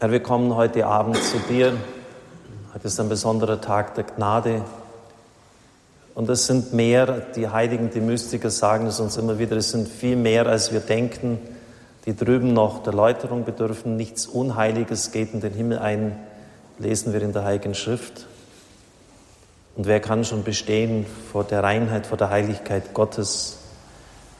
Herr, wir kommen heute Abend zu dir. Heute ist ein besonderer Tag der Gnade. Und es sind mehr, die Heiligen, die Mystiker sagen es uns immer wieder, es sind viel mehr, als wir denken, die drüben noch der Läuterung bedürfen. Nichts Unheiliges geht in den Himmel ein, lesen wir in der Heiligen Schrift. Und wer kann schon bestehen vor der Reinheit, vor der Heiligkeit Gottes?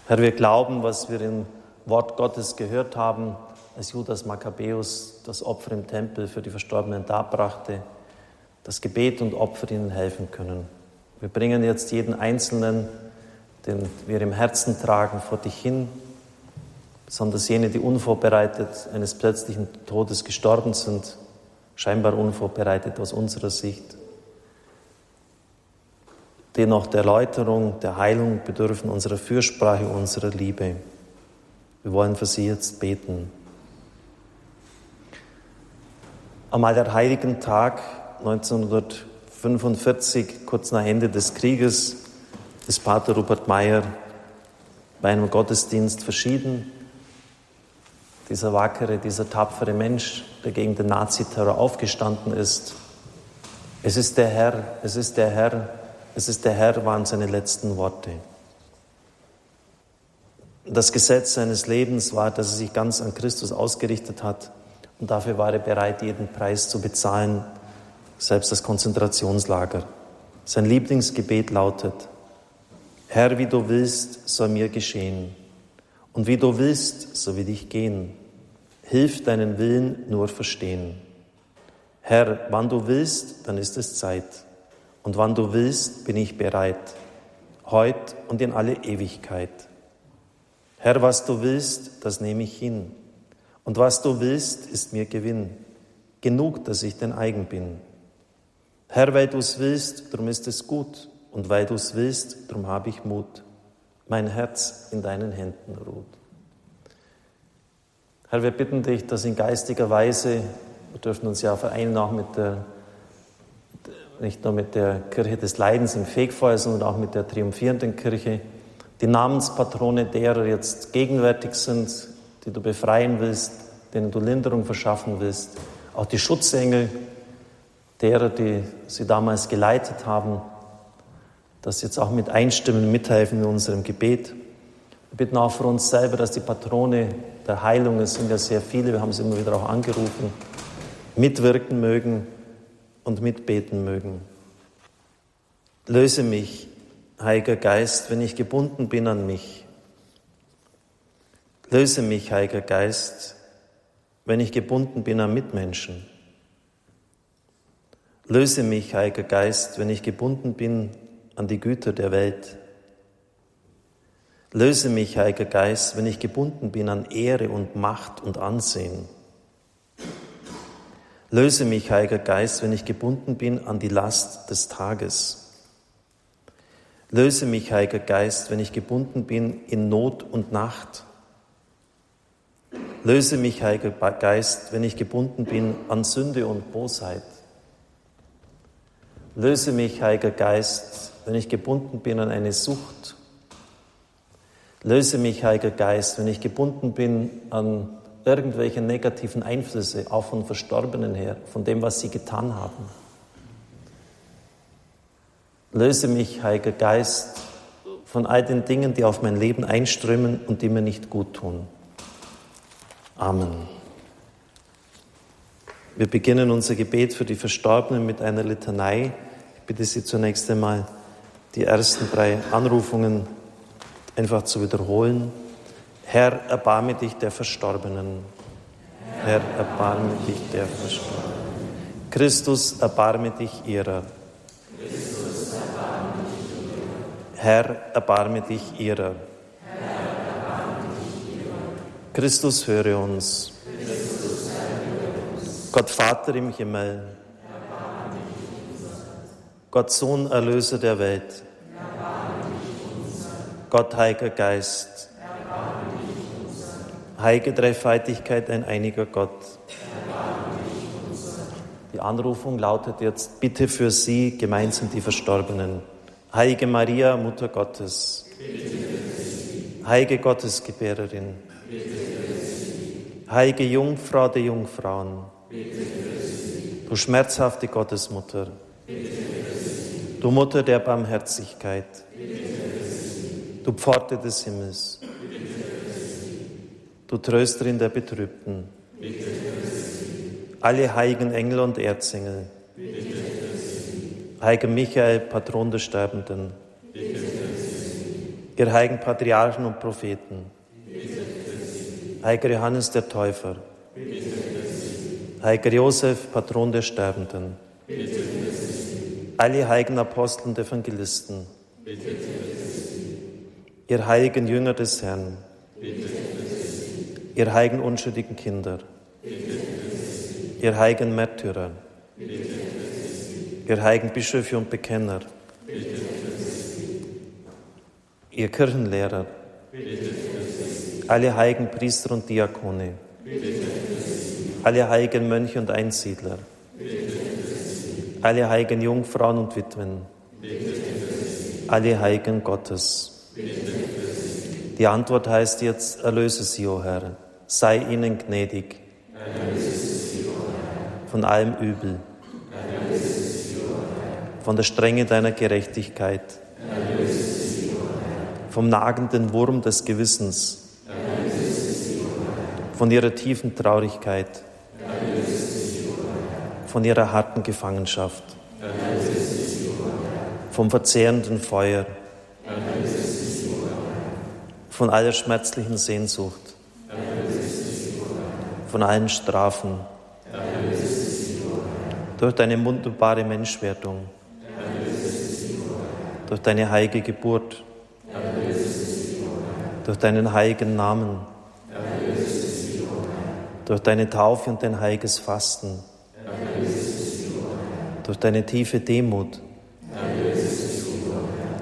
Herr, wir glauben, was wir im Wort Gottes gehört haben, als Judas Makkabäus das Opfer im Tempel für die Verstorbenen darbrachte, dass Gebet und Opfer ihnen helfen können. Wir bringen jetzt jeden Einzelnen, den wir im Herzen tragen, vor dich hin, besonders jene, die unvorbereitet eines plötzlichen Todes gestorben sind, scheinbar unvorbereitet aus unserer Sicht, die noch der Erläuterung, der Heilung bedürfen, unserer Fürsprache, unserer Liebe. Wir wollen für sie jetzt beten. Am Allerheiligen Tag 1945, kurz nach Ende des Krieges, ist Pater Rupert Meyer bei einem Gottesdienst verschieden. Dieser wackere, dieser tapfere Mensch, der gegen den Naziterror aufgestanden ist. Es ist der Herr, es ist der Herr, es ist der Herr, waren seine letzten Worte. Das Gesetz seines Lebens war, dass er sich ganz an Christus ausgerichtet hat und dafür war er bereit, jeden Preis zu bezahlen, selbst das Konzentrationslager. Sein Lieblingsgebet lautet, Herr, wie du willst, soll mir geschehen. Und wie du willst, so will ich gehen. Hilf deinen Willen nur verstehen. Herr, wann du willst, dann ist es Zeit. Und wann du willst, bin ich bereit. Heut und in alle Ewigkeit. Herr, was du willst, das nehme ich hin. Und was du willst, ist mir Gewinn. Genug, dass ich dein eigen bin. Herr, weil du es willst, darum ist es gut. Und weil du es willst, darum habe ich Mut. Mein Herz in deinen Händen ruht. Herr, wir bitten dich, dass in geistiger Weise, wir dürfen uns ja vereinen auch mit der, nicht nur mit der Kirche des Leidens im Fegfeuer, sondern auch mit der triumphierenden Kirche, die Namenspatrone derer jetzt gegenwärtig sind, die du befreien willst, denen du Linderung verschaffen willst, auch die Schutzengel derer, die sie damals geleitet haben, dass sie jetzt auch mit einstimmen, mithelfen in unserem Gebet. Wir bitten auch für uns selber, dass die Patrone der Heilung, es sind ja sehr viele, wir haben sie immer wieder auch angerufen, mitwirken mögen und mitbeten mögen. Löse mich, Heiliger Geist, wenn ich gebunden bin an mich. Löse mich, Heiliger Geist, wenn ich gebunden bin an Mitmenschen. Löse mich, Heiliger Geist, wenn ich gebunden bin an die Güter der Welt. Löse mich, Heiliger Geist, wenn ich gebunden bin an Ehre und Macht und Ansehen. Löse mich, Heiliger Geist, wenn ich gebunden bin an die Last des Tages. Löse mich, Heiliger Geist, wenn ich gebunden bin in Not und Nacht. Löse mich, Heiliger Geist, wenn ich gebunden bin an Sünde und Bosheit. Löse mich, Heiliger Geist, wenn ich gebunden bin an eine Sucht. Löse mich, Heiliger Geist, wenn ich gebunden bin an irgendwelche negativen Einflüsse, auch von Verstorbenen her, von dem, was sie getan haben. Löse mich, Heiliger Geist, von all den Dingen, die auf mein Leben einströmen und die mir nicht gut tun. Amen. Wir beginnen unser Gebet für die Verstorbenen mit einer Litanei. Ich bitte Sie zunächst einmal, die ersten drei Anrufungen einfach zu wiederholen. Herr, erbarme dich der Verstorbenen. Herr, erbarme dich der Verstorbenen. Christus, erbarme dich ihrer. Christus, erbarme dich ihrer. Herr, erbarme dich ihrer. Christus, höre uns. Gott Vater im Himmel. Gott Sohn, Erlöser der Welt. Gott Heiliger Geist. Heilige Dreifaltigkeit, ein einiger Gott. Die Anrufung lautet jetzt, bitte für Sie gemeinsam die Verstorbenen. Heilige Maria, Mutter Gottes. Heilige Gottesgebärerin. Heilige Jungfrau der Jungfrauen, du schmerzhafte Gottesmutter, du Mutter der Barmherzigkeit, du Pforte des Himmels, du Trösterin der Betrübten, alle heiligen Engel und Erzengel, heiliger Michael, Patron der Sterbenden, ihr heiligen Patriarchen und Propheten, heiliger Johannes der Täufer, heiliger Josef, Patron der Sterbenden, alle heiligen Apostel und Evangelisten, ihr heiligen Jünger des Herrn, ihr heiligen unschuldigen Kinder, ihr heiligen Märtyrer, ihr heiligen Bischöfe und Bekenner, ihr Kirchenlehrer, alle heiligen Priester und Diakone, alle heiligen Mönche und Einsiedler, alle heiligen Jungfrauen und Witwen, alle Heiligen Gottes. Die Antwort heißt jetzt, erlöse sie, o Herr, sei ihnen gnädig. Von allem Übel, von der Strenge deiner Gerechtigkeit, vom nagenden Wurm des Gewissens, von ihrer tiefen Traurigkeit, von ihrer harten Gefangenschaft, vom verzehrenden Feuer, von aller schmerzlichen Sehnsucht, von allen Strafen, durch deine wunderbare Menschwerdung, durch deine heilige Geburt, durch deinen heiligen Namen, durch deine Taufe und dein heiliges Fasten, durch deine tiefe Demut,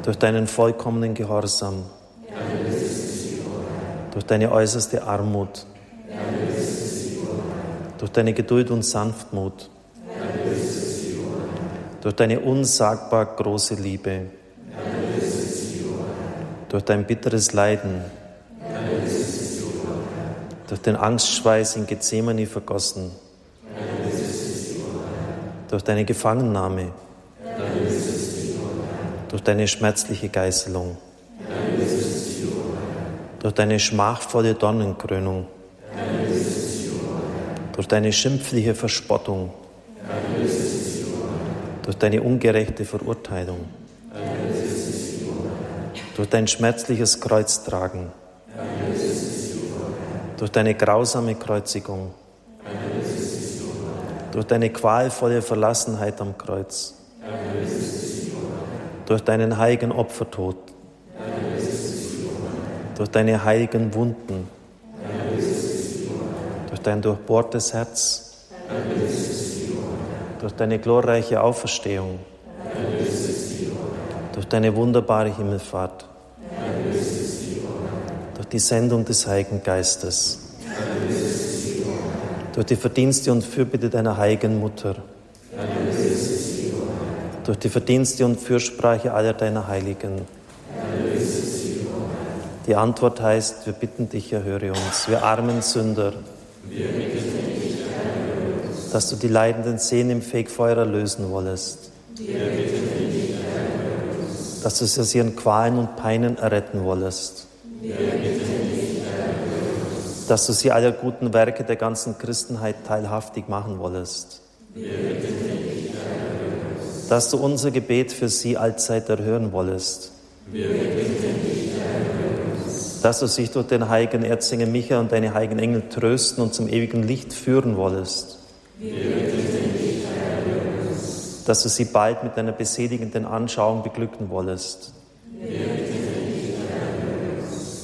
durch deinen vollkommenen Gehorsam, durch deine äußerste Armut, durch deine Geduld und Sanftmut, durch deine unsagbar große Liebe, durch dein bitteres Leiden, durch den Angstschweiß in Gethsemane vergossen, durch deine Gefangennahme, durch deine schmerzliche Geißelung, durch deine schmachvolle Dornenkrönung, durch deine schimpfliche Verspottung, durch deine ungerechte Verurteilung, durch dein schmerzliches Kreuztragen, durch deine grausame Kreuzigung, durch deine qualvolle Verlassenheit am Kreuz, durch deinen heiligen Opfertod, durch deine heiligen Wunden, durch dein durchbohrtes Herz, durch deine glorreiche Auferstehung, durch deine wunderbare Himmelfahrt, die Sendung des Heiligen Geistes, durch die Verdienste und Fürbitte deiner heiligen Mutter, durch die Verdienste und Fürsprache aller deiner Heiligen. Die Antwort heißt, wir bitten dich, erhöre uns, wir armen Sünder, dass du die leidenden Seelen im Fegfeuer erlösen wollest, dass du sie aus ihren Qualen und Peinen erretten wollest, dass du sie aller guten Werke der ganzen Christenheit teilhaftig machen wollest, dass du unser Gebet für sie allzeit erhören wollest, dass du sich durch den heiligen Erzengel Michael und deine heiligen Engel trösten und zum ewigen Licht führen wollest, dass du sie bald mit deiner beseligenden Anschauung beglücken wollest,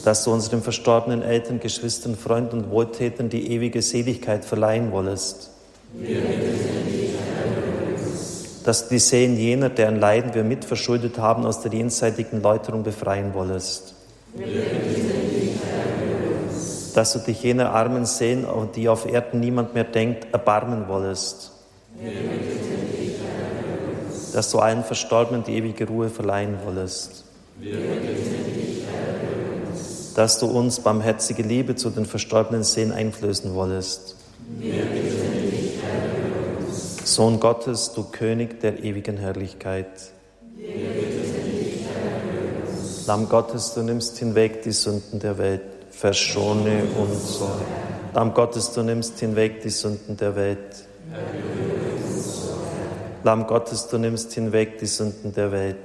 dass du unseren verstorbenen Eltern, Geschwistern, Freunden und Wohltätern die ewige Seligkeit verleihen wollest, dass du die Seelen jener, deren Leiden wir mitverschuldet haben, aus der jenseitigen Läuterung befreien wollest, dass du dich jener armen Seelen, die auf Erden niemand mehr denkt, erbarmen wollest, dass du allen Verstorbenen die ewige Ruhe verleihen wollest, dass du uns barmherzige Liebe zu den verstorbenen Seelen einflößen wollest. Sohn Gottes, du König der ewigen Herrlichkeit. Lamm Gottes, du nimmst hinweg die Sünden der Welt, verschone uns. Lamm Gottes, du nimmst hinweg die Sünden der Welt. Lamm Gottes, du nimmst hinweg die Sünden der Welt.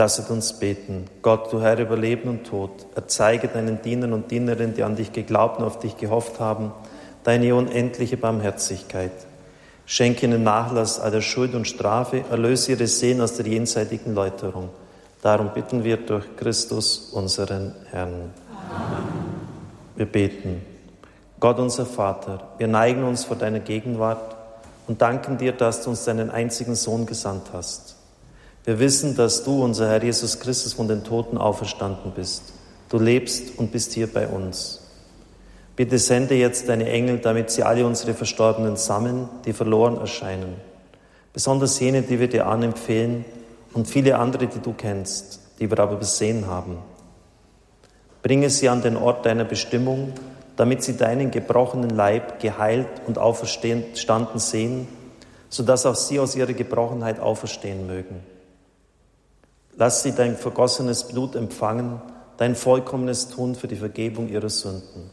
Lasset uns beten. Gott, du Herr über Leben und Tod, erzeige deinen Dienern und Dienerinnen, die an dich geglaubt und auf dich gehofft haben, deine unendliche Barmherzigkeit. Schenke ihnen Nachlass aller Schuld und Strafe, erlöse ihre Seelen aus der jenseitigen Läuterung. Darum bitten wir durch Christus, unseren Herrn. Amen. Wir beten. Gott unser Vater, wir neigen uns vor deiner Gegenwart und danken dir, dass du uns deinen einzigen Sohn gesandt hast. Wir wissen, dass du, unser Herr Jesus Christus, von den Toten auferstanden bist. Du lebst und bist hier bei uns. Bitte sende jetzt deine Engel, damit sie alle unsere Verstorbenen sammeln, die verloren erscheinen. Besonders jene, die wir dir anempfehlen und viele andere, die du kennst, die wir aber besehen haben. Bringe sie an den Ort deiner Bestimmung, damit sie deinen gebrochenen Leib geheilt und auferstanden sehen, sodass auch sie aus ihrer Gebrochenheit auferstehen mögen. Lass sie dein vergossenes Blut empfangen, dein vollkommenes Tun für die Vergebung ihrer Sünden.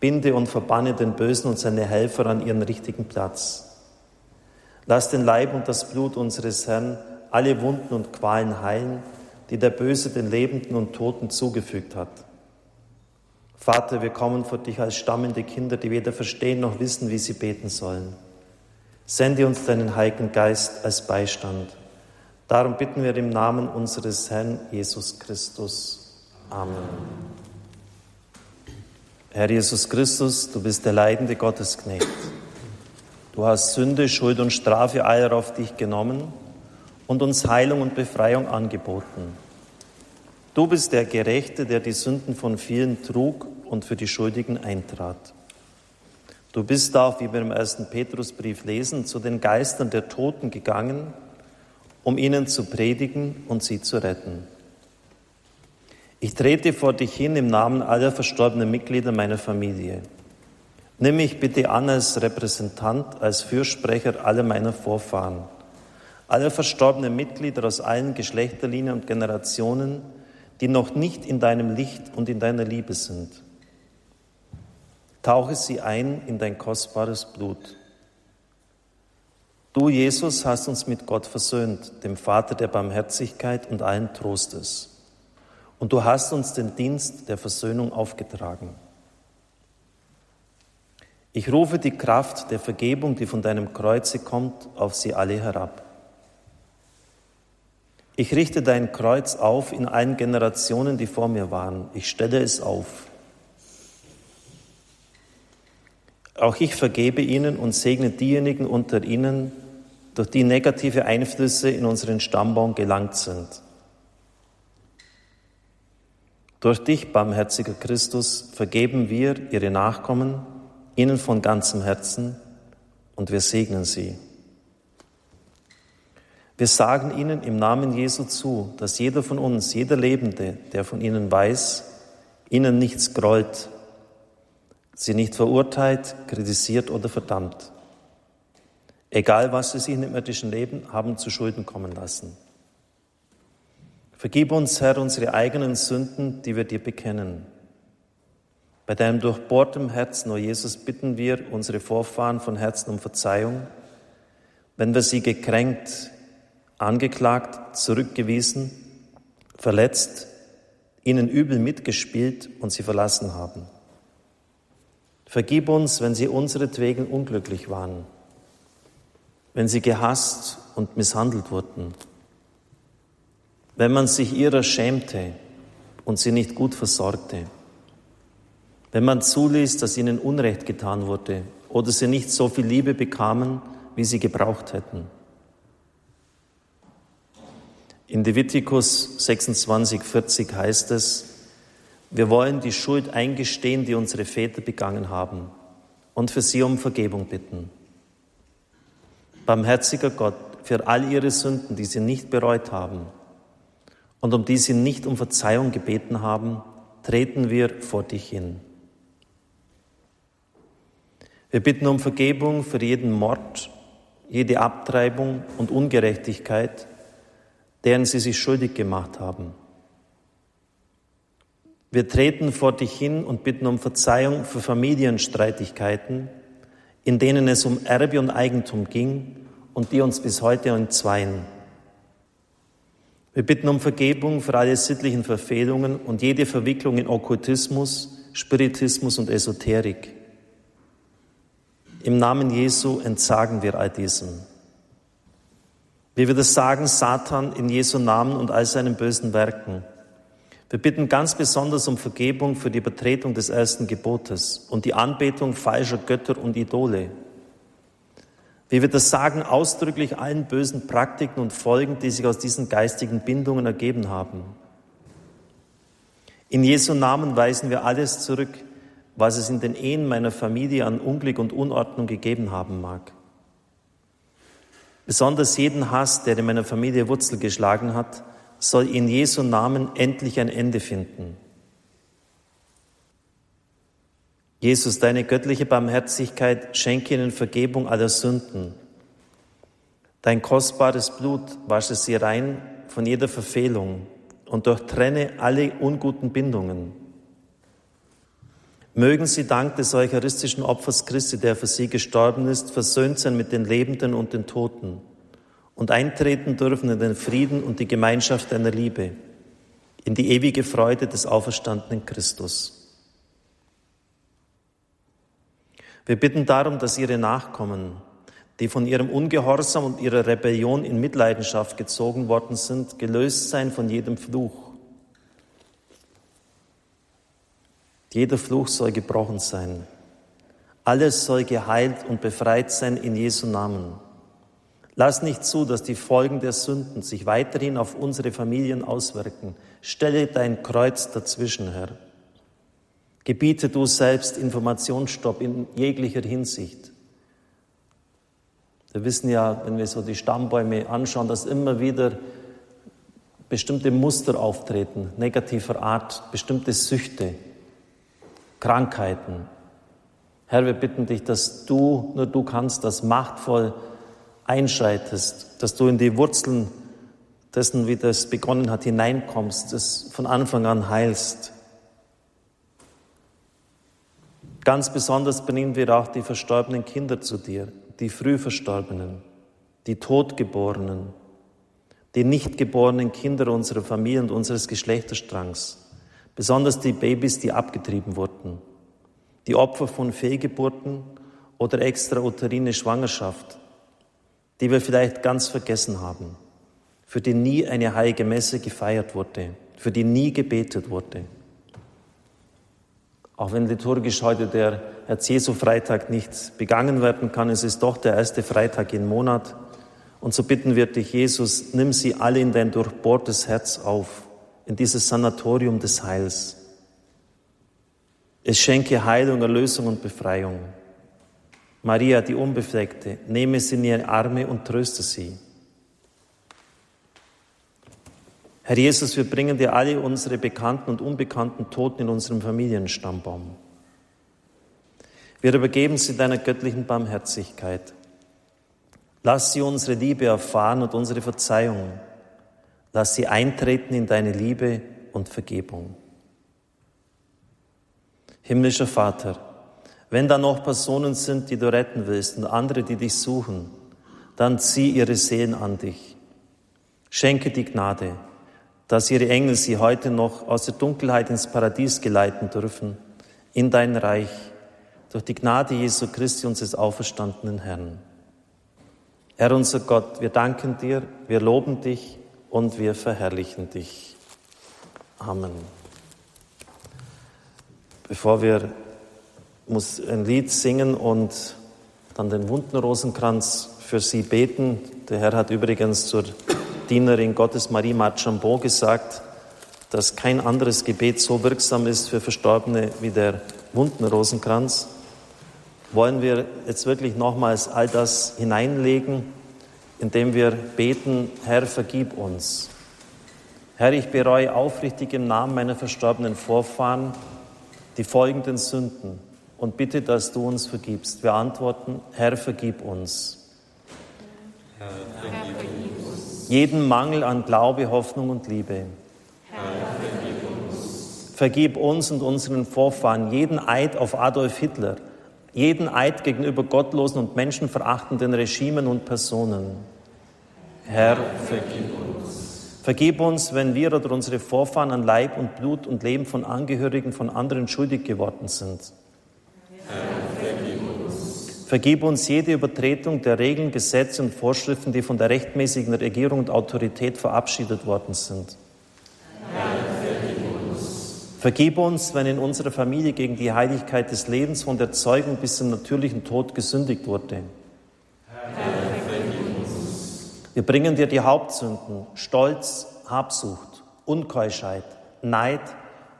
Binde und verbanne den Bösen und seine Helfer an ihren richtigen Platz. Lass den Leib und das Blut unseres Herrn alle Wunden und Qualen heilen, die der Böse den Lebenden und Toten zugefügt hat. Vater, wir kommen vor dich als stammende Kinder, die weder verstehen noch wissen, wie sie beten sollen. Sende uns deinen Heiligen Geist als Beistand. Darum bitten wir im Namen unseres Herrn Jesus Christus. Amen. Herr Jesus Christus, du bist der leidende Gottesknecht. Du hast Sünde, Schuld und Strafe aller auf dich genommen und uns Heilung und Befreiung angeboten. Du bist der Gerechte, der die Sünden von vielen trug und für die Schuldigen eintrat. Du bist auch, wie wir im ersten Petrusbrief lesen, zu den Geistern der Toten gegangen, um ihnen zu predigen und sie zu retten. Ich trete vor dich hin im Namen aller verstorbenen Mitglieder meiner Familie. Nimm mich bitte an als Repräsentant, als Fürsprecher aller meiner Vorfahren, aller verstorbenen Mitglieder aus allen Geschlechterlinien und Generationen, die noch nicht in deinem Licht und in deiner Liebe sind. Tauche sie ein in dein kostbares Blut. Du, Jesus, hast uns mit Gott versöhnt, dem Vater der Barmherzigkeit und allen Trostes. Und du hast uns den Dienst der Versöhnung aufgetragen. Ich rufe die Kraft der Vergebung, die von deinem Kreuze kommt, auf sie alle herab. Ich richte dein Kreuz auf in allen Generationen, die vor mir waren. Ich stelle es auf. Auch ich vergebe ihnen und segne diejenigen unter ihnen, durch die negative Einflüsse in unseren Stammbaum gelangt sind. Durch dich, barmherziger Christus, vergeben wir, ihre Nachkommen, ihnen von ganzem Herzen und wir segnen sie. Wir sagen ihnen im Namen Jesu zu, dass jeder von uns, jeder Lebende, der von ihnen weiß, ihnen nichts grollt, sie nicht verurteilt, kritisiert oder verdammt. Egal, was sie sich im irdischen Leben haben zu Schulden kommen lassen. Vergib uns, Herr, unsere eigenen Sünden, die wir dir bekennen. Bei deinem durchbohrtem Herzen, o Jesus, bitten wir unsere Vorfahren von Herzen um Verzeihung, wenn wir sie gekränkt, angeklagt, zurückgewiesen, verletzt, ihnen übel mitgespielt und sie verlassen haben. Vergib uns, wenn sie unseretwegen unglücklich waren, wenn sie gehasst und misshandelt wurden wenn man sich ihrer schämte und sie nicht gut versorgte, wenn man zuließ, dass ihnen Unrecht getan wurde oder sie nicht so viel Liebe bekamen, wie sie gebraucht hätten. In Levitikus 26, 40 heißt es, wir wollen die Schuld eingestehen, die unsere Väter begangen haben und für sie um Vergebung bitten. Barmherziger Gott, für all ihre Sünden, die sie nicht bereut haben, und um die sie nicht um Verzeihung gebeten haben, treten wir vor dich hin. Wir bitten um Vergebung für jeden Mord, jede Abtreibung und Ungerechtigkeit, deren sie sich schuldig gemacht haben. Wir treten vor dich hin und bitten um Verzeihung für Familienstreitigkeiten, in denen es um Erbe und Eigentum ging und die uns bis heute entzweien. Wir bitten um Vergebung für alle sittlichen Verfehlungen und jede Verwicklung in Okkultismus, Spiritismus und Esoterik. Im Namen Jesu entsagen wir all diesen. Wie wir das sagen, Satan in Jesu Namen und all seinen bösen Werken. Wir bitten ganz besonders um Vergebung für die Übertretung des ersten Gebotes und die Anbetung falscher Götter und Idole wie wir das sagen, ausdrücklich allen bösen Praktiken und Folgen, die sich aus diesen geistigen Bindungen ergeben haben. In Jesu Namen weisen wir alles zurück, was es in den Ehen meiner Familie an Unglück und Unordnung gegeben haben mag. Besonders jeden Hass, der in meiner Familie Wurzel geschlagen hat, soll in Jesu Namen endlich ein Ende finden. Jesus, deine göttliche Barmherzigkeit schenke ihnen Vergebung aller Sünden. Dein kostbares Blut wasche sie rein von jeder Verfehlung und durchtrenne alle unguten Bindungen. Mögen sie dank des eucharistischen Opfers Christi, der für sie gestorben ist, versöhnt sein mit den Lebenden und den Toten und eintreten dürfen in den Frieden und die Gemeinschaft deiner Liebe, in die ewige Freude des auferstandenen Christus. Wir bitten darum, dass ihre Nachkommen, die von ihrem Ungehorsam und ihrer Rebellion in Mitleidenschaft gezogen worden sind, gelöst sein von jedem Fluch. Jeder Fluch soll gebrochen sein. Alles soll geheilt und befreit sein in Jesu Namen. Lass nicht zu, dass die Folgen der Sünden sich weiterhin auf unsere Familien auswirken. Stelle dein Kreuz dazwischen, Herr. Gebiete du selbst Informationsstopp in jeglicher Hinsicht. Wir wissen ja, wenn wir so die Stammbäume anschauen, dass immer wieder bestimmte Muster auftreten, negativer Art, bestimmte Süchte, Krankheiten. Herr, wir bitten dich, dass du, nur du kannst, das machtvoll einschreitest, dass du in die Wurzeln dessen, wie das begonnen hat, hineinkommst, das von Anfang an heilst. Ganz besonders bringen wir auch die verstorbenen Kinder zu dir, die früh verstorbenen, die Totgeborenen, die nicht geborenen Kinder unserer Familie und unseres Geschlechterstrangs, besonders die Babys, die abgetrieben wurden, die Opfer von Fehlgeburten oder extrauterine Schwangerschaft, die wir vielleicht ganz vergessen haben, für die nie eine heilige Messe gefeiert wurde, für die nie gebetet wurde. Auch wenn liturgisch heute der Herz-Jesu-Freitag nicht begangen werden kann, es ist doch der erste Freitag im Monat. Und so bitten wir dich, Jesus, nimm sie alle in dein durchbohrtes Herz auf, in dieses Sanatorium des Heils. Es schenke Heilung, Erlösung und Befreiung. Maria, die Unbefleckte, nehme sie in ihre Arme und tröste sie. Herr Jesus, wir bringen dir alle unsere bekannten und unbekannten Toten in unserem Familienstammbaum. Wir übergeben sie deiner göttlichen Barmherzigkeit. Lass sie unsere Liebe erfahren und unsere Verzeihung. Lass sie eintreten in deine Liebe und Vergebung. Himmlischer Vater, wenn da noch Personen sind, die du retten willst und andere, die dich suchen, dann zieh ihre Seelen an dich. Schenke die Gnade, dass ihre Engel sie heute noch aus der Dunkelheit ins Paradies geleiten dürfen, in dein Reich, durch die Gnade Jesu Christi, unseres auferstandenen Herrn. Herr unser Gott, wir danken dir, wir loben dich und wir verherrlichen dich. Amen. Bevor wir muss ein Lied singen und dann den Wundenrosenkranz für Sie beten. Der Herr hat übrigens zur Dienerin Gottes Marie Marchambon gesagt, dass kein anderes Gebet so wirksam ist für Verstorbene wie der Wundenrosenkranz. Wollen wir jetzt wirklich nochmals all das hineinlegen, indem wir beten, Herr, vergib uns. Herr, ich bereue aufrichtig im Namen meiner verstorbenen Vorfahren die folgenden Sünden und bitte, dass du uns vergibst. Wir antworten, Herr, vergib uns. Herr, vergib uns. Jeden Mangel an Glaube, Hoffnung und Liebe. Herr, vergib uns. Vergib uns und unseren Vorfahren jeden Eid auf Adolf Hitler, jeden Eid gegenüber gottlosen und menschenverachtenden Regimen und Personen. Herr, vergib uns. Vergib uns, wenn wir oder unsere Vorfahren an Leib und Blut und Leben von Angehörigen von anderen schuldig geworden sind. Vergib uns. Jede Übertretung der Regeln, Gesetze und Vorschriften, die von der rechtmäßigen Regierung und Autorität verabschiedet worden sind. Vergib uns. Vergib uns, wenn in unserer Familie gegen die Heiligkeit des Lebens von der Zeugung bis zum natürlichen Tod gesündigt wurde. Wir bringen dir die Hauptsünden, Stolz, Habsucht, Unkeuschheit, Neid,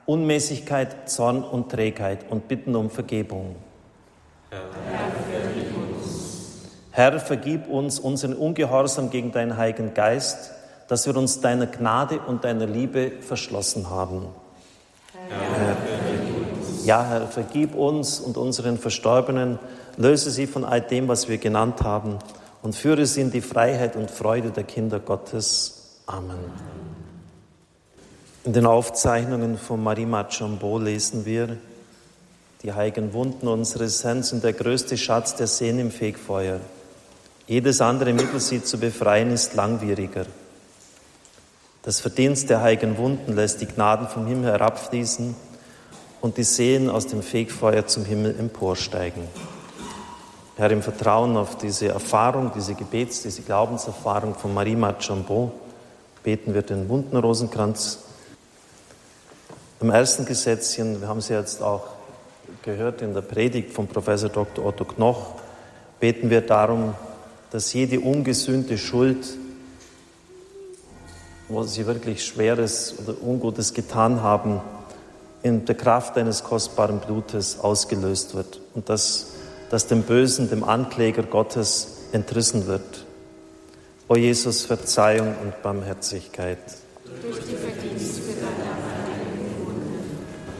Unmäßigkeit, Zorn und Trägheit und bitten um Vergebung. Herr, vergib uns. Unseren Ungehorsam gegen deinen Heiligen Geist, dass wir uns deiner Gnade und deiner Liebe verschlossen haben. Herr. Ja, Herr, vergib uns und unseren Verstorbenen, löse sie von all dem, was wir genannt haben und führe sie in die Freiheit und Freude der Kinder Gottes. Amen. In den Aufzeichnungen von Marie Machambo lesen wir, die heiligen Wunden unseres Herrn sind der größte Schatz der Seen im Fegfeuer. Jedes andere Mittel, sie zu befreien, ist langwieriger. Das Verdienst der heiligen Wunden lässt die Gnaden vom Himmel herabfließen und die Seen aus dem Fegfeuer zum Himmel emporsteigen. Herr, im Vertrauen auf diese Erfahrung, diese Gebets-, diese Glaubenserfahrung von Marie Marchambon beten wir den Wundenrosenkranz. Im ersten Gesetzchen, wir haben sie jetzt auch gehört in der Predigt von Professor Dr. Otto Knoch, beten wir darum, dass jede ungesühnte Schuld, wo sie wirklich Schweres oder Ungutes getan haben, in der Kraft eines kostbaren Blutes ausgelöst wird und dass das dem Bösen, dem Ankläger Gottes entrissen wird. O Jesus, Verzeihung und Barmherzigkeit. Durch die Verdienste deiner heiligen Wunde.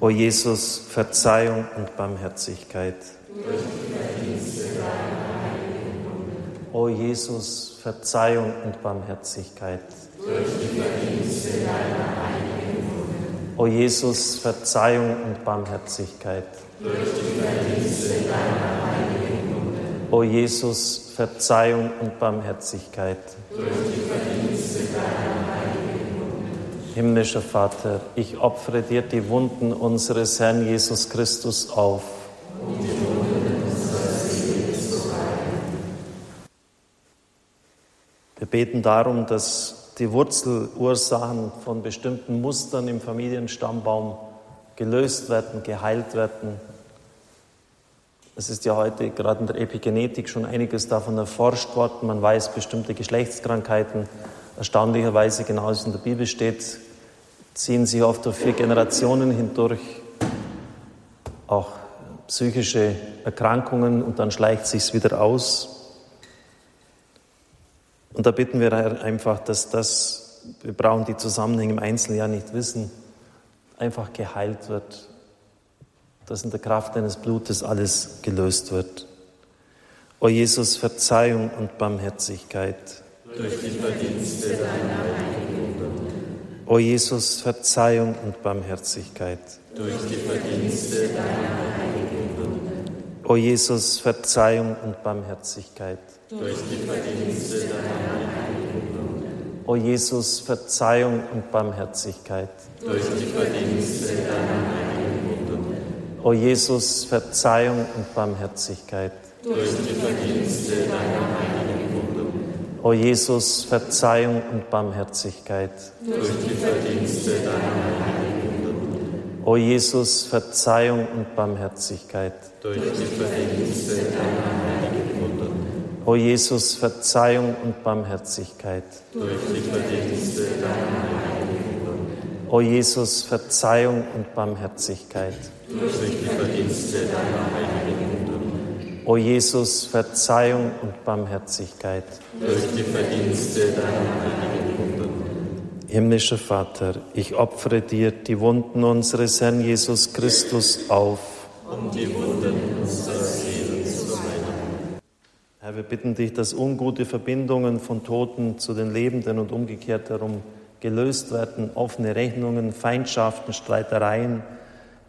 O Jesus, Verzeihung und Barmherzigkeit. O Jesus, Verzeihung und Barmherzigkeit. O Jesus, Verzeihung und Barmherzigkeit. O Jesus, Verzeihung und Barmherzigkeit. Durch die Verdienste deiner heiligen. Himmlischer Vater, ich opfere dir die Wunden unseres Herrn Jesus Christus auf. Wir beten darum, dass die Wurzelursachen von bestimmten Mustern im Familienstammbaum gelöst werden, geheilt werden. Es ist ja heute gerade in der Epigenetik schon einiges davon erforscht worden. Man weiß, bestimmte Geschlechtskrankheiten, erstaunlicherweise genau wie es in der Bibel steht, ziehen sich oft durch vier Generationen hindurch. Auch psychische Erkrankungen und dann schleicht sich's wieder aus. Und da bitten wir einfach, dass das, wir brauchen die Zusammenhänge im Einzelnen ja nicht wissen, einfach geheilt wird, dass in der Kraft deines Blutes alles gelöst wird. O Jesus, Verzeihung und Barmherzigkeit. Durch die Verdienste deiner heiligen Wunde. O Jesus, Verzeihung und Barmherzigkeit. Durch die Verdienste deiner heiligen Wunde. O Jesus, Verzeihung und Barmherzigkeit durch die Verdienste deiner heiligen Blut. O Jesus, Verzeihung und Barmherzigkeit. Durch die Verdienste deiner heiligen Blut. O Jesus, Verzeihung und Barmherzigkeit. Durch die Verdienste deiner heiligen. O Jesus, Verzeihung und Barmherzigkeit. Durch die Verdienste deiner heiligen O Jesus, Verzeihung und Barmherzigkeit. Durch die Verdienste deiner heiligen O Jesus, Verzeihung und Barmherzigkeit. Durch die Verdienste deiner O Jesus, Verzeihung und Barmherzigkeit. Durch die Verdienste deiner heiligen O Jesus, Verzeihung und Barmherzigkeit. Durch die Verdienste deiner heiligen Himmlischer Vater, ich opfere dir die Wunden unseres Herrn Jesus Christus auf. um die Wunden unserer Seelen zu heilen. Herr, wir bitten dich, dass ungute Verbindungen von Toten zu den Lebenden und umgekehrt darum gelöst werden, offene Rechnungen, Feindschaften, Streitereien,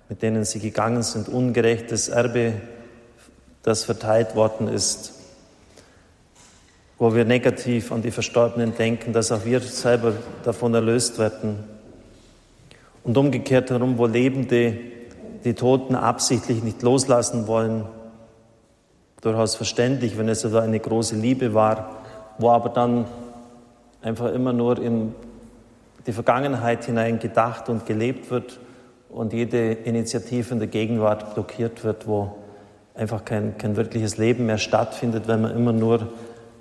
mit denen sie gegangen sind, ungerechtes Erbe, das verteilt worden ist, wo wir negativ an die Verstorbenen denken, dass auch wir selber davon erlöst werden. Und umgekehrt herum, wo Lebende die Toten absichtlich nicht loslassen wollen, durchaus verständlich, wenn es also eine große Liebe war, wo aber dann einfach immer nur in die Vergangenheit hinein gedacht und gelebt wird und jede Initiative in der Gegenwart blockiert wird, wo einfach kein, kein wirkliches Leben mehr stattfindet, wenn man immer nur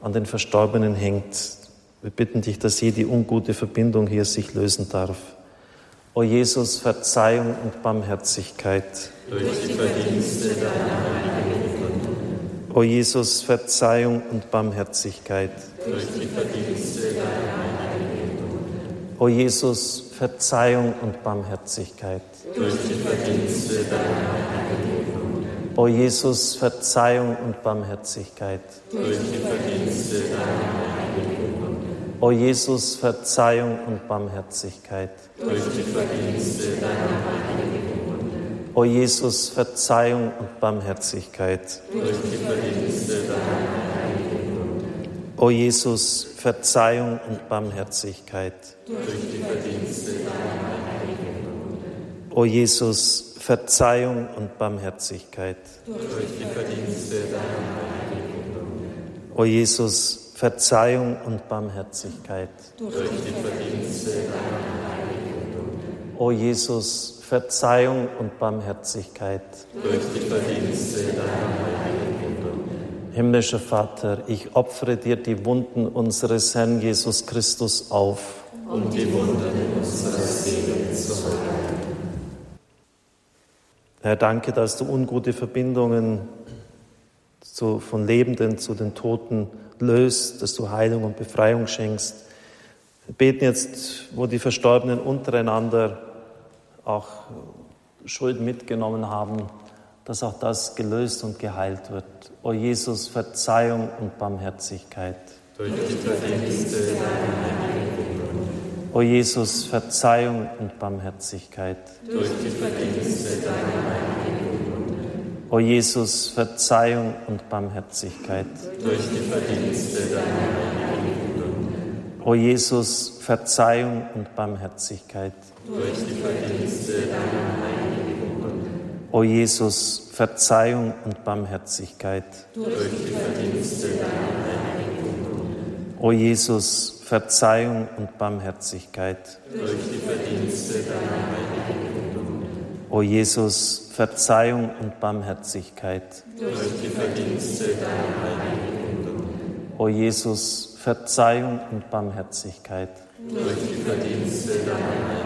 an den Verstorbenen hängt. Wir bitten dich, dass jede ungute Verbindung hier sich lösen darf. O Jesus, Verzeihung und Barmherzigkeit. Durch die Verdienste deiner O Jesus, Verzeihung und Barmherzigkeit. durch die Verdienste deiner O Jesus, Verzeihung und Barmherzigkeit. durch die Verdienste deiner O Jesus, Verzeihung und Barmherzigkeit. durch die Verdienste deiner O Jesus, Verzeihung und Barmherzigkeit. durch die Verdienste deiner O Jesus, Verzeihung und Barmherzigkeit. durch die Verdienste deiner O Jesus, Verzeihung und Barmherzigkeit. durch die Verdienste O Jesus, Verzeihung und Barmherzigkeit. durch die Verdienste deiner O Jesus, Verzeihung und Barmherzigkeit. durch die Verdienste O Jesus, Verzeihung und Barmherzigkeit. durch die Verdienste deiner Himmlischer Vater, ich opfere dir die Wunden unseres Herrn Jesus Christus auf. um die Wunden unserer Seelen zu heilen. Herr, danke, dass du ungute Verbindungen zu, von Lebenden zu den Toten löst, dass du Heilung und Befreiung schenkst. Wir beten jetzt, wo die Verstorbenen untereinander auch Schuld mitgenommen haben, dass auch das gelöst und geheilt wird. O Jesus, Verzeihung und Barmherzigkeit. durch die Verdienste O Jesus, Verzeihung und Barmherzigkeit. durch die Verdienste deiner O Jesus, Verzeihung und Barmherzigkeit. durch die Verdienste deiner O Jesus, Verzeihung und Barmherzigkeit. durch die Verdienste deiner O Jesus, Verzeihung und Barmherzigkeit. durch die Verdienste deiner O Jesus, Verzeihung und Barmherzigkeit. durch die Verdienste deiner O Jesus, Verzeihung und Barmherzigkeit. durch die Verdienste deiner O Jesus, Verzeihung und Barmherzigkeit. durch die Verdienste deiner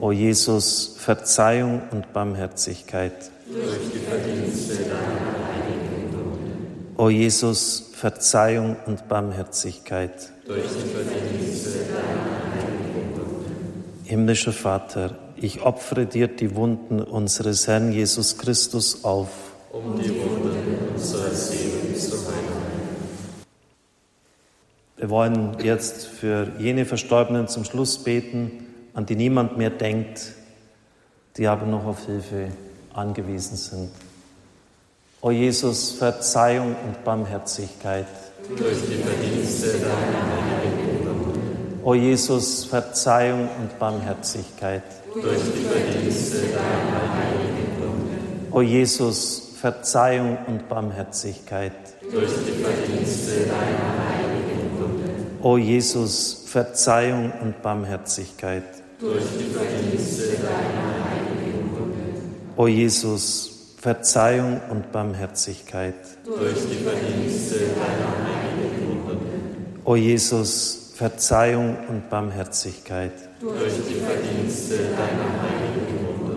O Jesus, Verzeihung und Barmherzigkeit. durch die Verdienste deiner O Jesus, Verzeihung und Barmherzigkeit. Durch die Verdienste Himmlischer Vater, ich opfere dir die Wunden unseres Herrn Jesus Christus auf. um die Wunden unserer Seelen zu heilen. Wir wollen jetzt für jene Verstorbenen zum Schluss beten, an die niemand mehr denkt, die aber noch auf Hilfe angewiesen sind. O Jesus, Verzeihung und Barmherzigkeit. Durch die Verdienste deiner O Jesus, Verzeihung und Barmherzigkeit. durch die Verdienste deiner O Jesus, Verzeihung und Barmherzigkeit. durch die Verdienste deiner O Jesus, Verzeihung und Barmherzigkeit. Durch die Verdienste deiner heiligen. O Jesus, Verzeihung und Barmherzigkeit. Durch die Verdienste deiner heiligen Wunde. O Jesus, Verzeihung und Barmherzigkeit. Durch die Verdienste deiner heiligen Wunde.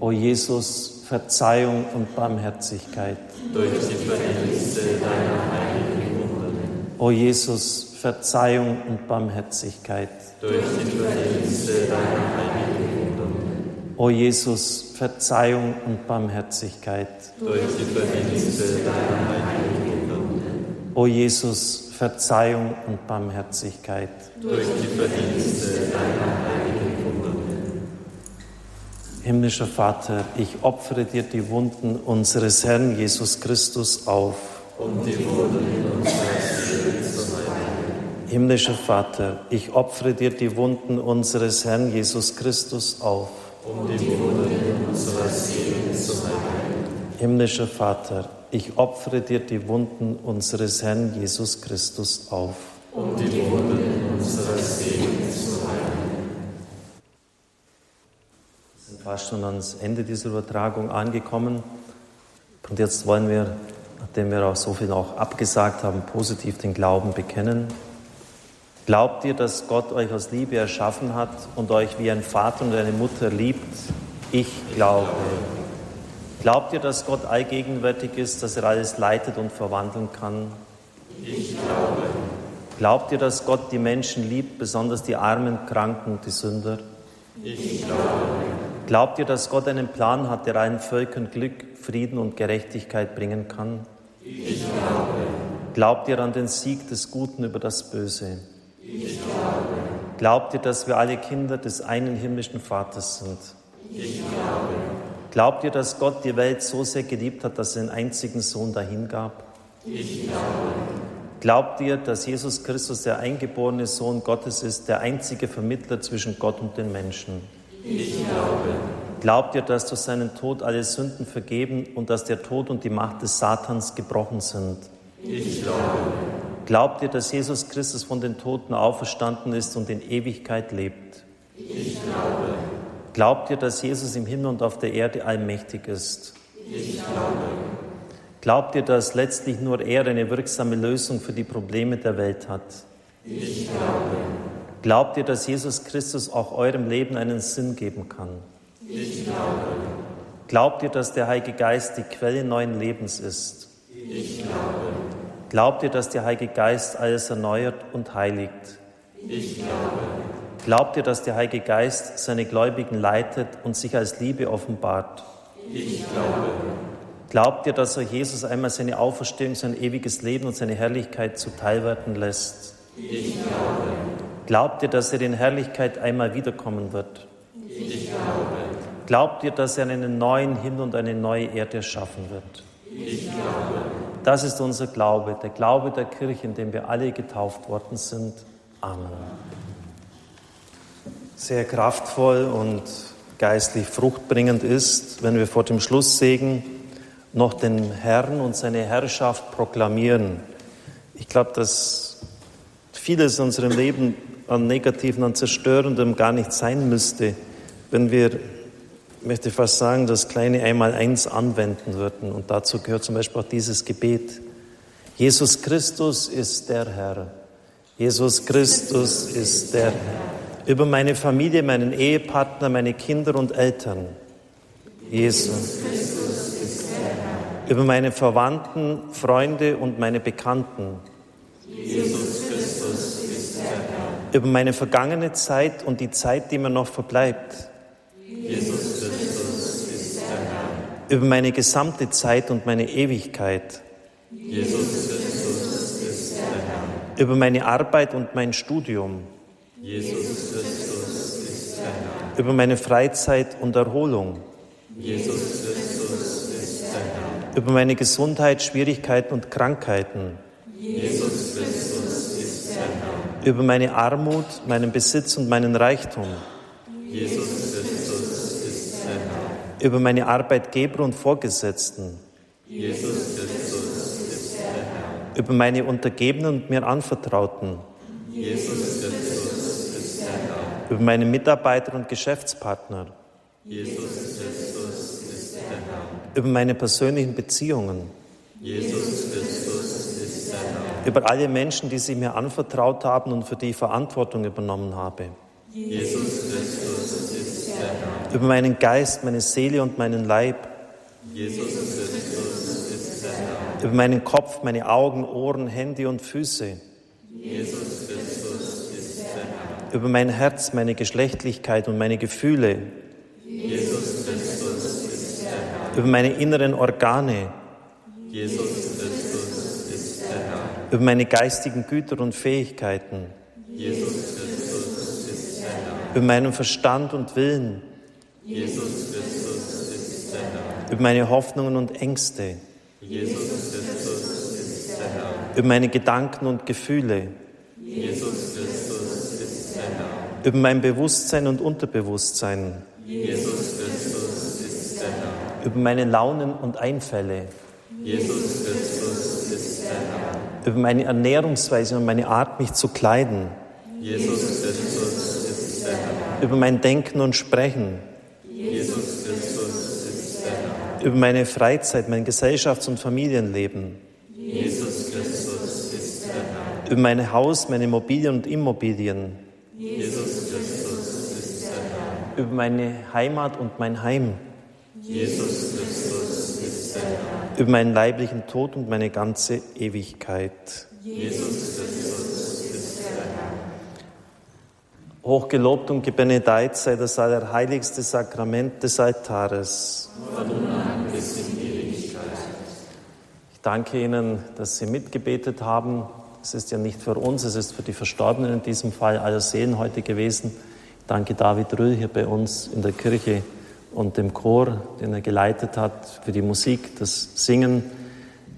O Jesus, Verzeihung und Barmherzigkeit. Durch die Verdienste deiner heiligen Wunde. O Jesus, Verzeihung und Barmherzigkeit. Durch die Verdienste deiner heiligen Wunde. O Jesus, Verzeihung und Barmherzigkeit. Durch die Verdienste deiner heiligen. O Jesus, Verzeihung und Barmherzigkeit. Durch die Verdienste deiner heiligen. Himmlischer Vater, ich opfere dir die Wunden unseres Herrn Jesus Christus auf. Um die Wunden unseres. Himmlischer Vater, ich opfere dir die Wunden unseres Herrn Jesus Christus auf. Um die Wunden unseres Lebens zu heilen. Himmlischer Vater, ich opfere dir die Wunden unseres Herrn Jesus Christus auf. Um die Wunden unseres Lebens zu heilen. Wir sind fast schon ans Ende dieser Übertragung angekommen. Und jetzt wollen wir, nachdem wir auch so viel auch abgesagt haben, positiv den Glauben bekennen. Glaubt ihr, dass Gott euch aus Liebe erschaffen hat und euch wie ein Vater und eine Mutter liebt? Ich glaube. Glaubt ihr, dass Gott allgegenwärtig ist, dass er alles leitet und verwandeln kann? Ich glaube. Glaubt ihr, dass Gott die Menschen liebt, besonders die Armen, Kranken und die Sünder? Ich glaube. Glaubt ihr, dass Gott einen Plan hat, der allen Völkern Glück, Frieden und Gerechtigkeit bringen kann? Ich glaube. Glaubt ihr an den Sieg des Guten über das Böse? Ich glaube. Glaubt ihr, dass wir alle Kinder des einen himmlischen Vaters sind? Ich glaube. Glaubt ihr, dass Gott die Welt so sehr geliebt hat, dass er den einzigen Sohn dahingab? Ich glaube. Glaubt ihr, dass Jesus Christus der eingeborene Sohn Gottes ist, der einzige Vermittler zwischen Gott und den Menschen? Ich glaube. Glaubt ihr, dass durch seinen Tod alle Sünden vergeben und dass der Tod und die Macht des Satans gebrochen sind? Ich glaube. Glaubt ihr, dass Jesus Christus von den Toten auferstanden ist und in Ewigkeit lebt? Ich glaube. Glaubt ihr, dass Jesus im Himmel und auf der Erde allmächtig ist? Ich glaube. Glaubt ihr, dass letztlich nur er eine wirksame Lösung für die Probleme der Welt hat? Ich glaube. Glaubt ihr, dass Jesus Christus auch eurem Leben einen Sinn geben kann? Ich glaube. Glaubt ihr, dass der Heilige Geist die Quelle neuen Lebens ist? Ich glaube. Glaubt ihr, dass der Heilige Geist alles erneuert und heiligt? Ich glaube. Glaubt ihr, dass der Heilige Geist seine Gläubigen leitet und sich als Liebe offenbart? Ich glaube. Glaubt ihr, dass euch Jesus einmal seine Auferstehung, sein ewiges Leben und seine Herrlichkeit zuteilwerden lässt? Ich glaube. Glaubt ihr, dass er in Herrlichkeit einmal wiederkommen wird? Ich glaube. Glaubt ihr, dass er einen neuen Himmel und eine neue Erde erschaffen wird? Ich glaube. Das ist unser Glaube, der Glaube der Kirche, in dem wir alle getauft worden sind. Amen. Sehr kraftvoll und geistlich fruchtbringend ist, wenn wir vor dem Schlusssegen noch den Herrn und seine Herrschaft proklamieren. Ich glaube, dass vieles in unserem Leben an Negativen, an Zerstörendem gar nicht sein müsste, wenn wir, möchte fast sagen, das kleine Einmaleins anwenden würden. Und dazu gehört zum Beispiel auch dieses Gebet. Jesus Christus ist der Herr. Jesus Christus ist der Herr. Über meine Familie, meinen Ehepartner, meine Kinder und Eltern. Jesus. Über meine Verwandten, Freunde und meine Bekannten. Jesus Christus ist der Herr. Über meine vergangene Zeit und die Zeit, die mir noch verbleibt. Über meine gesamte Zeit und meine Ewigkeit. Jesus Christus ist der Herr. Über meine Arbeit und mein Studium. Jesus Christus ist der Herr. Über meine Freizeit und Erholung. Jesus Christus ist der Herr. Über meine Gesundheit, Schwierigkeiten und Krankheiten. Jesus Christus ist der Herr. Über meine Armut, meinen Besitz und meinen Reichtum. Jesus Christus. Über meine Arbeitgeber und Vorgesetzten. Jesus Christus ist der Herr. Über meine Untergebenen und mir Anvertrauten. Jesus Christus ist der Herr. Über meine Mitarbeiter und Geschäftspartner. Jesus Christus ist der Herr. Über meine persönlichen Beziehungen. Jesus Christus ist der Herr. Über alle Menschen, die sich mir anvertraut haben und für die ich Verantwortung übernommen habe. Jesus Christus ist der Herr. Über meinen Geist, meine Seele und meinen Leib. Jesus Christus ist der Herr. Über meinen Kopf, meine Augen, Ohren, Hände und Füße. Jesus Christus ist der Herr. Über mein Herz, meine Geschlechtlichkeit und meine Gefühle. Jesus Christus ist der Herr. Über meine inneren Organe. Jesus Christus ist der Herr. Über meine geistigen Güter und Fähigkeiten. Jesus Christus ist der Herr. Über meinen Verstand und Willen. Jesus Christus ist der Herr. Über meine Hoffnungen und Ängste. Jesus Christus ist der Herr. Über meine Gedanken und Gefühle. Jesus Christus ist der Herr. Über mein Bewusstsein und Unterbewusstsein. Jesus Christus ist der Herr. Über meine Launen und Einfälle. Jesus Christus ist der Herr. Über meine Ernährungsweise und meine Art, mich zu kleiden. Jesus Christus ist der Herr. Über mein Denken und Sprechen. Jesus Christus ist der Herr. Über meine Freizeit, mein Gesellschafts- und Familienleben. Jesus Christus ist der Herr. Über mein Haus, meine Immobilien und Immobilien. Jesus Christus ist der Herr. Über meine Heimat und mein Heim. Jesus Christus ist der Herr. Über meinen leiblichen Tod und meine ganze Ewigkeit. Jesus Christus ist der Herr. Hochgelobt und gebenedeit sei das allerheiligste Sakrament des Altares. Ich danke Ihnen, dass Sie mitgebetet haben. Es ist ja nicht für uns, es ist für die Verstorbenen in diesem Fall aller Seelen heute gewesen. Ich danke David Rüll hier bei uns in der Kirche und dem Chor, den er geleitet hat, für die Musik, das Singen.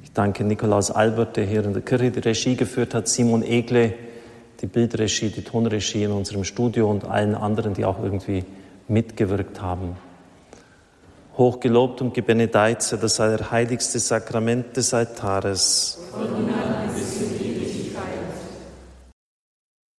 Ich danke Nikolaus Albert, der hier in der Kirche die Regie geführt hat, Simon Egle, die Bildregie, die Tonregie in unserem Studio und allen anderen, die auch irgendwie mitgewirkt haben. Hochgelobt und gebenedeit sei das allerheiligste Sakrament des Altares. Von